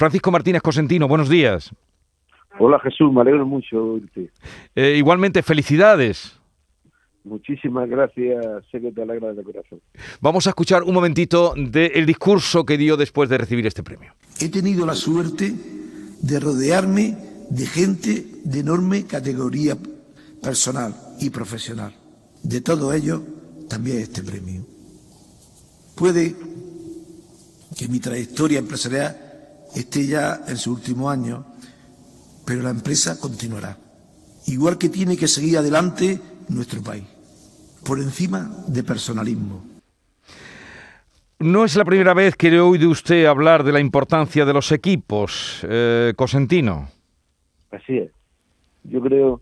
Francisco Martínez Cosentino, buenos días. Hola Jesús, me alegro mucho oírte. Eh, igualmente, felicidades. Muchísimas gracias, sé que te alegra de corazón. Vamos a escuchar un momentito del discurso que dio después de recibir este premio. He tenido la suerte de rodearme de gente de enorme categoría personal y profesional. De todo ello, también este premio. Puede que mi trayectoria empresarial esté ya en su último año, pero la empresa continuará. Igual que tiene que seguir adelante nuestro país, por encima de personalismo. No es la primera vez que le he oído usted hablar de la importancia de los equipos, eh, Cosentino. Así es. Yo creo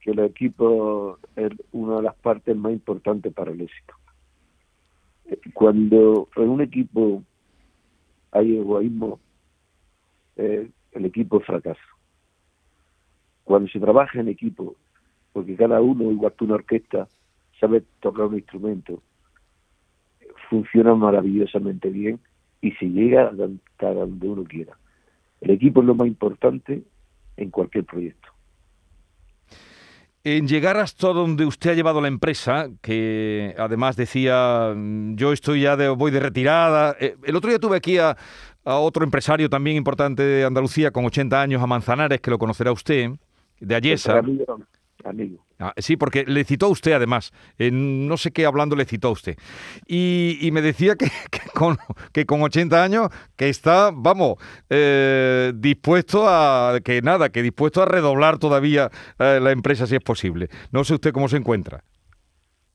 que el equipo es una de las partes más importantes para el éxito. Cuando en un equipo hay egoísmo, eh, el equipo fracasa. Cuando se trabaja en equipo, porque cada uno, igual que una orquesta, sabe tocar un instrumento, funciona maravillosamente bien y se llega a donde uno quiera. El equipo es lo más importante en cualquier proyecto. En llegar hasta donde usted ha llevado la empresa, que además decía, mm, yo estoy ya de, voy de retirada. Eh, el otro día tuve aquí a, otro empresario también importante de Andalucía con 80 años, a Manzanares, que lo conocerá usted, de Ayesa. Amigo. Ah, sí, porque le citó a usted además, en no sé qué hablando le citó a usted. Y, me decía que, con, que con 80 años, que está, vamos, eh, dispuesto a, que nada, que dispuesto a redoblar todavía eh, la empresa si es posible. No sé usted cómo se encuentra.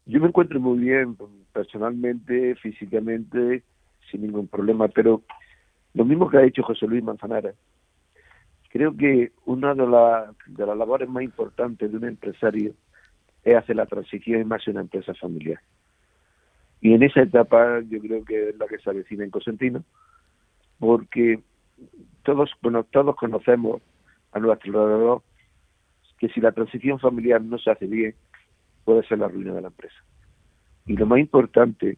Yo me encuentro muy bien, personalmente, físicamente, sin ningún problema, pero lo mismo que ha dicho José Luis Manzanares, Creo que una de, de las labores más importantes de un empresario es hacer la transición y más una empresa familiar. Y en esa etapa yo creo que es la que se avecina en Cosentino, porque todos, bueno, todos conocemos a nuestro alrededor que si la transición familiar no se hace bien, puede ser la ruina de la empresa. Y lo más importante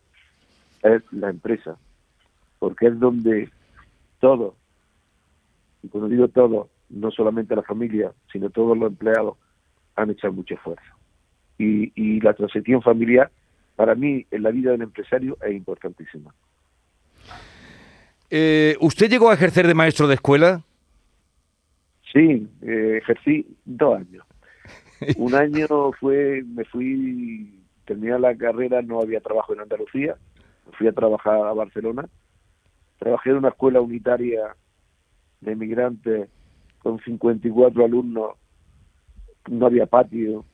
es la empresa, porque es donde todos y cuando digo todo, no solamente la familia, sino todos los empleados han hecho mucho esfuerzo. Y, y la transición familiar, para mí, en la vida del empresario es importantísima. Eh, ¿Usted llegó a ejercer de maestro de escuela? Sí, eh, ejercí dos años. Un año fue, me fui, terminé la carrera, no había trabajo en Andalucía, fui a trabajar a Barcelona. Trabajé en una escuela unitaria de migrantes con 54 alumnos, no había patio,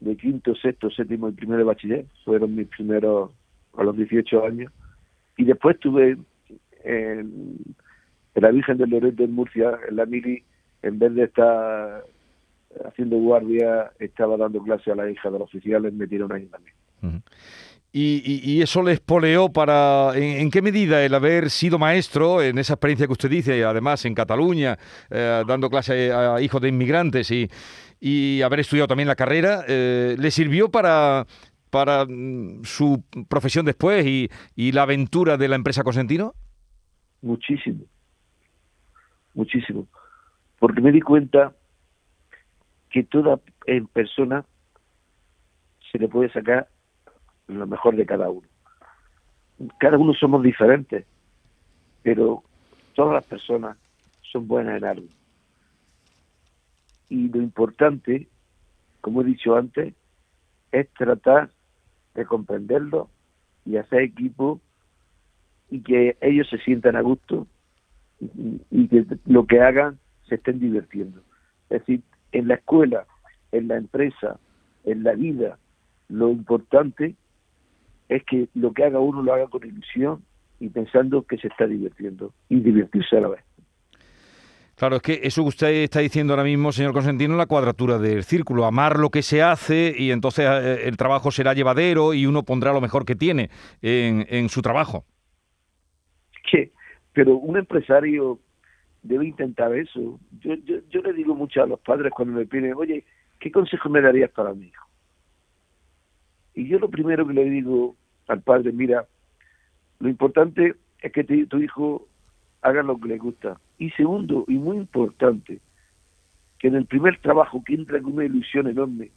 de quinto, sexto, séptimo y primero de bachiller, fueron mis primeros a los 18 años. Y después estuve en, la Virgen del Loreto en Murcia, en la Mili, en vez de estar haciendo guardia, estaba dando clase a la hija de los oficiales, me metieron ahí también. Y, eso le espoleó para, ¿en, qué medida el haber sido maestro en esa experiencia que usted dice, además en Cataluña, eh, dando clase a hijos de inmigrantes y, y haber estudiado también la carrera, eh, le sirvió para, para mm, su profesión después y, y la aventura de la empresa Cosentino? Muchísimo, muchísimo, porque me di cuenta que toda persona se le puede sacar lo mejor de cada uno. Cada uno somos diferentes, pero todas las personas son buenas en algo. Y lo importante, como he dicho antes, es tratar de comprenderlo y hacer equipo y que ellos se sientan a gusto y que lo que hagan se estén divirtiendo. Es decir, en la escuela, en la empresa, en la vida, lo importante es que lo que haga uno lo haga con ilusión y pensando que se está divirtiendo y divertirse a la vez. Claro, es que eso que usted está diciendo ahora mismo, señor Consentino, la cuadratura del círculo, amar lo que se hace y entonces eh, el trabajo será llevadero y uno pondrá lo mejor que tiene en, su trabajo. ¿Qué? Pero un empresario debe intentar eso. Yo, yo, yo le digo mucho a los padres cuando me piden, oye, ¿qué consejo me darías para mi hijo? Y yo lo primero que le digo al padre, mira, lo importante es que tu hijo haga lo que le gusta Y segundo, y muy importante, que en el primer trabajo que entra con una ilusión enorme,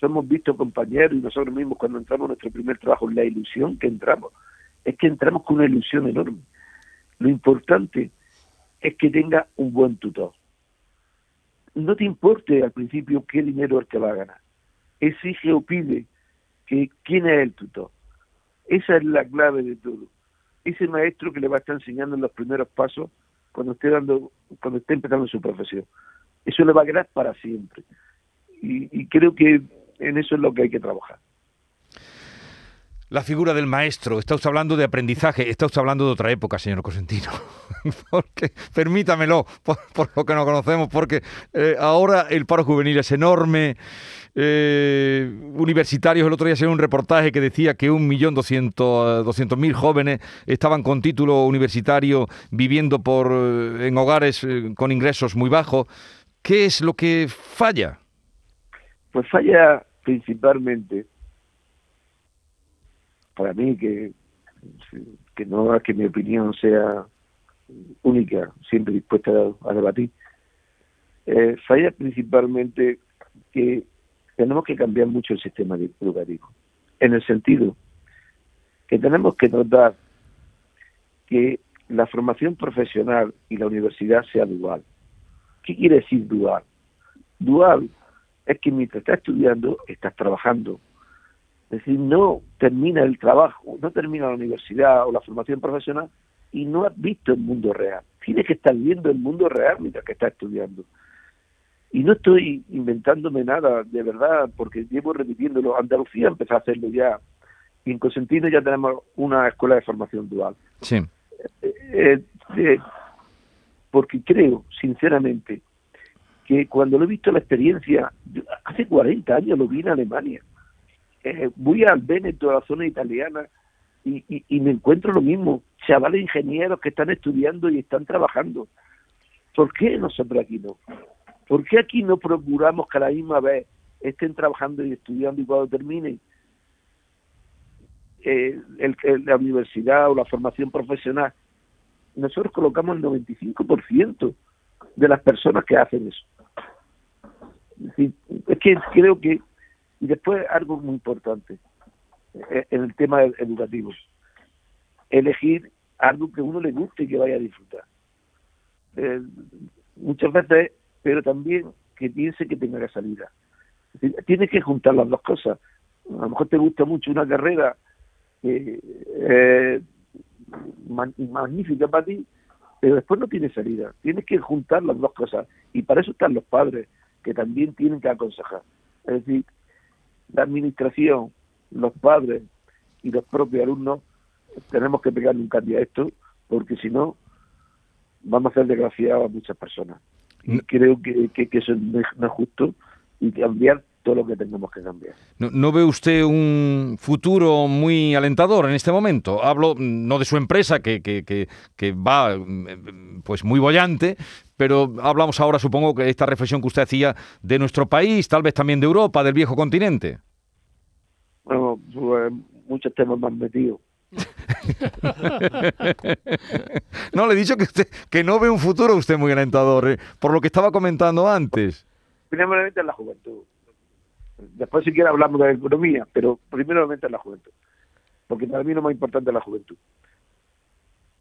hemos visto compañeros y nosotros mismos cuando entramos en nuestro primer trabajo, la ilusión que entramos, es que entramos con una ilusión enorme. Lo importante es que tenga un buen tutor. No te importe al principio qué dinero el que va a ganar. Exige o pide que quién es el tutor. Esa es la clave de todo. Ese maestro que le va a estar enseñando en los primeros pasos cuando esté dando, cuando esté empezando su profesión. Eso le va a quedar para siempre. Y, creo que en eso es lo que hay que trabajar. La figura del maestro, está usted hablando de aprendizaje, está usted hablando de otra época, señor Cosentino. porque, permítamelo, por, lo que no conocemos, porque eh, ahora el paro juvenil es enorme, eh, universitarios. El otro día se un reportaje que decía que un millón doscientos mil jóvenes estaban con título universitario viviendo por, eh, en hogares eh, con ingresos muy bajos. ¿Qué es lo que falla? Pues falla principalmente, para mí, que, no es que mi opinión sea única, siempre dispuesta a, debatir, falla principalmente que tenemos que cambiar mucho el sistema educativo, en el sentido que tenemos que notar que la formación profesional y la universidad sea dual. ¿Qué quiere decir dual? Dual es que mientras estás estudiando, estás trabajando. Es decir, no termina el trabajo, no termina la universidad o la formación profesional y no has visto el mundo real. Tienes que estar viendo el mundo real mientras que estás estudiando. Y no estoy inventándome nada, de verdad, porque llevo repitiéndolo. Andalucía empezó a hacerlo ya. Y en Cosentino ya tenemos una escuela de formación dual. Sí. Eh, eh, porque creo, sinceramente, que cuando lo he visto la experiencia, hace 40 años lo vi en Alemania. Eh, voy al Veneto, a la zona italiana, y, me encuentro lo mismo. Chavales ingenieros que están estudiando y están trabajando. ¿Por qué nosotros aquí no? ¿Por qué aquí no procuramos que a la misma vez estén trabajando y estudiando y cuando terminen eh, la universidad o la formación profesional, nosotros colocamos el 95% de las personas que hacen eso. Es, que creo que, y después algo muy importante eh, en el tema educativo, elegir algo que uno le guste y que vaya a disfrutar. Eh, muchas veces pero también que piense que tenga que salida. Tienes que juntar las dos cosas. A lo mejor te gusta mucho una carrera eh, magnífica para ti, pero después no tiene salida. Tienes que juntar las dos cosas. Y para eso están los padres, que también tienen que aconsejar. Es decir, la administración, los padres y los propios alumnos tenemos que pegarle un cambio a esto, porque si no, vamos a hacer desgraciados a muchas personas. Y creo que, que, eso no es justo y cambiar todo lo que tengamos que cambiar. ¿No, ve usted un futuro muy alentador en este momento? Hablo no de su empresa, que, que, que, va pues muy bollante, pero hablamos ahora, supongo, que esta reflexión que usted hacía de nuestro país, tal vez también de Europa, del viejo continente. Bueno, pues, muchos temas más metidos. no, le he dicho que usted que no ve un futuro usted muy alentador, eh, por lo que estaba comentando antes. Primeramente en la juventud. Después si quiere hablamos de la economía, pero primeramente en la juventud. Porque para mí lo más importante es la juventud.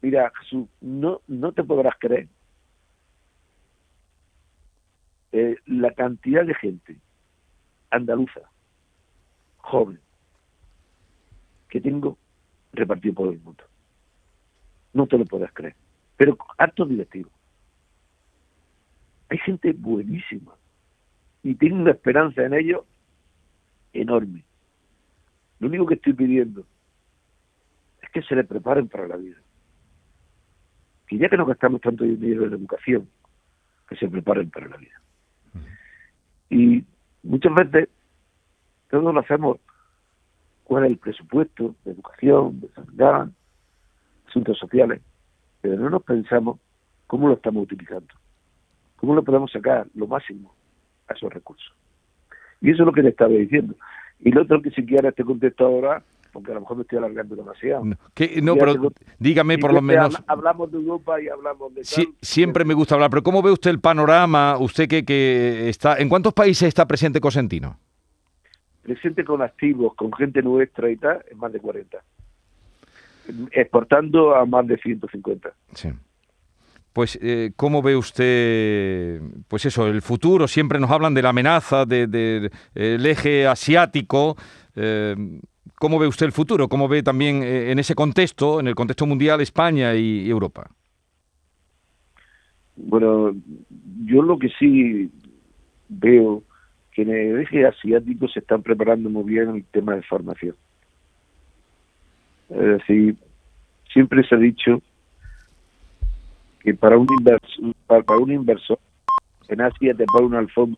Mira, Jesús, no, no te podrás creer eh, la cantidad de gente andaluza, joven, que tengo repartido por el mundo. No te lo puedes creer. Pero actos directivos. Hay gente buenísima y tengo una esperanza en ellos enorme. Lo único que estoy pidiendo es que se le preparen para la vida. Que ya que no gastamos tanto dinero en educación, que se preparen para la vida. Y muchas veces todos lo hacemos cuál es el presupuesto de educación, de sanidad, asuntos sociales, pero no nos pensamos cómo lo estamos utilizando, cómo lo podemos sacar lo máximo a esos recursos. Y eso es lo que le estaba diciendo. Y lo otro que si quiera este contexto ahora, porque a lo mejor me estoy alargando demasiado. No, que- no, pero dígame por lo menos. habla- hablamos de Europa y hablamos de Sí, siempre me gusta hablar, pero ¿cómo ve usted el panorama? Usted que, que está. ¿En cuántos países está presente Cosentino? presente con activos, con gente nuestra y tal, es más de 40. Exportando a más de 150. Sí. Pues, eh, ¿cómo ve usted, pues eso, el futuro? Siempre nos hablan de la amenaza del de, el eje asiático. eh, ¿Cómo ve usted el futuro? ¿Cómo ve también eh, en ese contexto, en el contexto mundial, España y, Europa? Bueno, yo lo que sí veo que en el eje asiático se están preparando muy bien el tema de formación. Es decir, siempre se ha dicho que para un inversor, para un inversor en Asia te pone una alfombra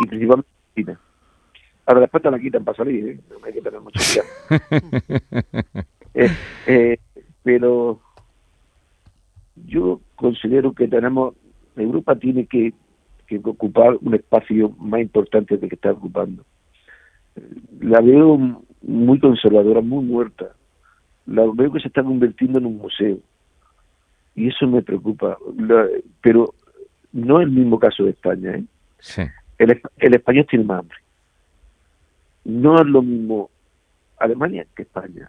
y principalmente en China. Ahora después te la quitan para salir, ¿eh? no hay que tener mucho cuidado. Eh, eh, pero yo considero que tenemos, Europa tiene que, que ocupar un espacio más importante del que está ocupando. La veo muy conservadora, muy muerta. La veo que se está convirtiendo en un museo. Y eso me preocupa. La- pero no es el mismo caso de España. ¿eh? Sí. El, el español tiene más hambre. No es lo mismo Alemania que España.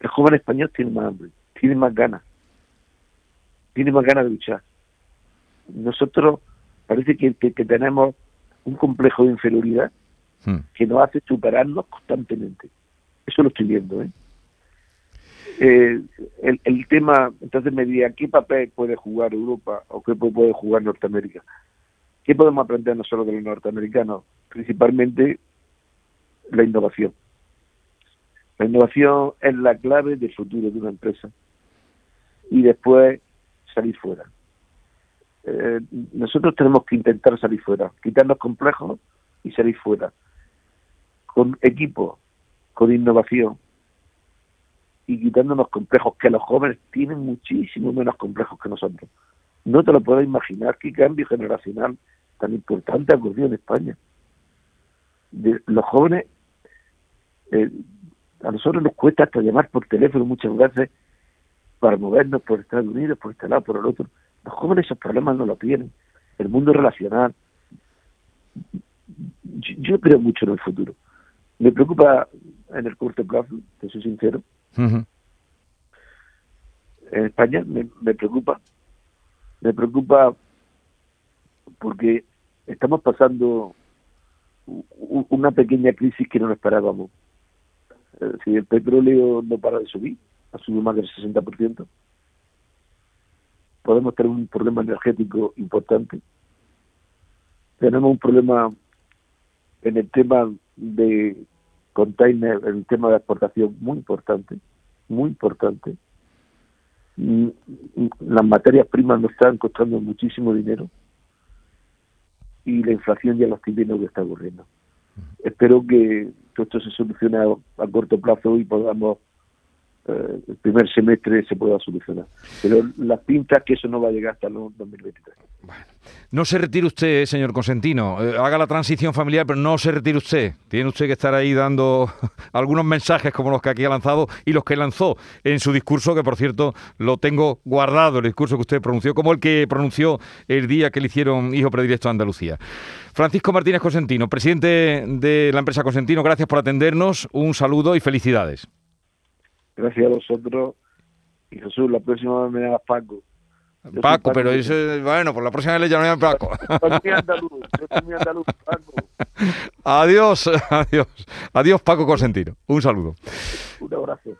El joven español tiene más hambre, tiene más ganas, tiene más ganas de luchar. Nosotros parece que, que- que tenemos un complejo de inferioridad Hmm. que nos hace superarnos constantemente. Eso lo estoy viendo. ¿eh? Eh, el, el tema, entonces me diría, ¿qué papel puede jugar Europa o qué pu- puede jugar Norteamérica? ¿Qué podemos aprender nosotros de los norteamericanos? Principalmente la innovación. La innovación es la clave del futuro de una empresa. Y después salir fuera. Eh, nosotros tenemos que intentar salir fuera, quitarnos complejos y salir fuera. Con equipo, con innovación y quitándonos complejos, que los jóvenes tienen muchísimo menos complejos que nosotros. No te lo puedes imaginar qué cambio generacional tan importante ha ocurrido en España. Los jóvenes, eh, a nosotros nos cuesta hasta llamar por teléfono muchas veces para movernos por Estados Unidos, por este lado, por el otro. Los jóvenes esos problemas no lo tienen. El mundo relacional. Yo, yo creo mucho en el futuro. Me preocupa en el corto plazo, te soy sincero. En España me, me preocupa. Me preocupa porque estamos pasando una pequeña crisis que no nos esperábamos. Si el petróleo no para de subir, ha subido más del 60%, podemos tener un problema energético importante. Tenemos un problema en el tema de container, en el tema de exportación muy importante, muy importante. Mm, mm, Las materias primas nos están costando muchísimo dinero y la inflación ya lo estoy viendo que está ocurriendo. Espero que todo esto se solucione a, a corto plazo y podamos, eh, el primer semestre se pueda solucionar. Pero las pintas que eso no va a llegar hasta el 2023. No se retire usted, señor Consentino. Eh, haga la transición familiar, pero no se retire usted. Tiene usted que estar ahí dando algunos mensajes como los que aquí ha lanzado y los que lanzó en su discurso, que por cierto lo tengo guardado, el discurso que usted pronunció, como el que pronunció el día que le hicieron hijo predilecto a Andalucía. Francisco Martínez Consentino, presidente de la empresa Consentino, gracias por atendernos. Un saludo y felicidades. Gracias a vosotros. Y Jesús, la próxima vez me llamas Paco. Yo Paco, Paco pero bueno, por la próxima vez le llamaré Paco. Yo soy andaluz, yo soy muy andaluz, Paco. adiós, adiós. Adiós, Paco Consentino. Un saludo. Un abrazo.